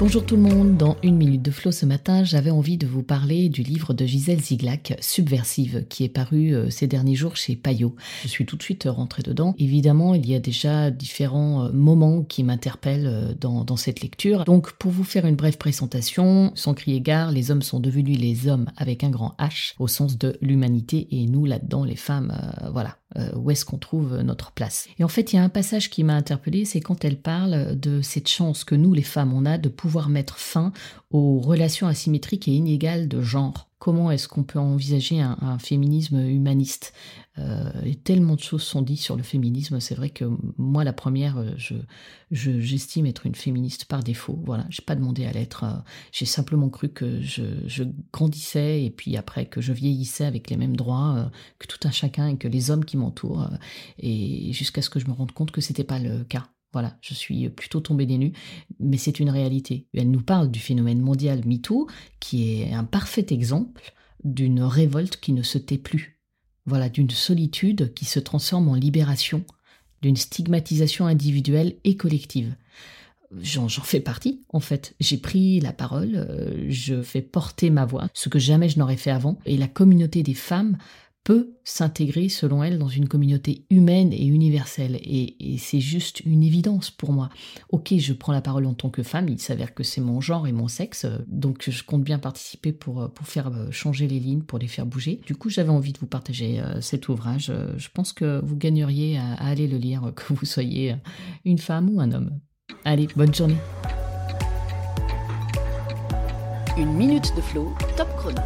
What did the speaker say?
Bonjour tout le monde, dans une minute de flow ce matin, j'avais envie de vous parler du livre de Gisèle Ziglac, Subversive, qui est paru euh, ces derniers jours chez Payot. Je suis tout de suite rentrée dedans. Évidemment, il y a déjà différents euh, moments qui m'interpellent euh, dans, dans, cette lecture. Donc, pour vous faire une brève présentation, sans crier gare, les hommes sont devenus les hommes avec un grand H, au sens de l'humanité, et nous, là-dedans, les femmes, voilà, euh, où est-ce qu'on trouve notre place. Et en fait, il y a un passage qui m'a interpellée, c'est quand elle parle de cette chance que nous, les femmes, on a de pouvoir mettre fin aux relations asymétriques et inégales de genre comment est-ce qu'on peut envisager un, féminisme humaniste? Euh, et Tellement de choses sont dites sur le féminisme. C'est vrai que moi, la première, euh, je, j'estime être une féministe par défaut. Voilà, j'ai pas demandé à l'être. Euh, j'ai simplement cru que je, grandissais et puis après que je vieillissais avec les mêmes droits que tout un chacun et que les hommes qui m'entourent. et jusqu'à ce que je me rende compte que c'était pas le cas. Voilà, je suis plutôt tombée des nues, mais c'est une réalité. Elle nous parle du phénomène mondial MeToo, qui est un parfait exemple d'une révolte qui ne se tait plus. Voilà, d'une solitude qui se transforme en libération, d'une stigmatisation individuelle et collective. J'en fais partie, en fait. J'ai pris la parole, euh, je fais porter ma voix, ce que jamais je n'aurais fait avant. Et la communauté des femmes peut s'intégrer, selon elle, dans une communauté humaine et universelle. Et, c'est juste une évidence pour moi. Ok, je prends la parole en tant que femme, il s'avère que c'est mon genre et mon sexe, donc je compte bien participer pour, pour faire euh, changer les lignes, pour les faire bouger. Du coup, j'avais envie de vous partager euh, cet ouvrage. Je pense que vous gagneriez à, à aller le lire, que vous soyez une femme ou un homme. Allez, bonne journée. Une minute de flow, top chrono.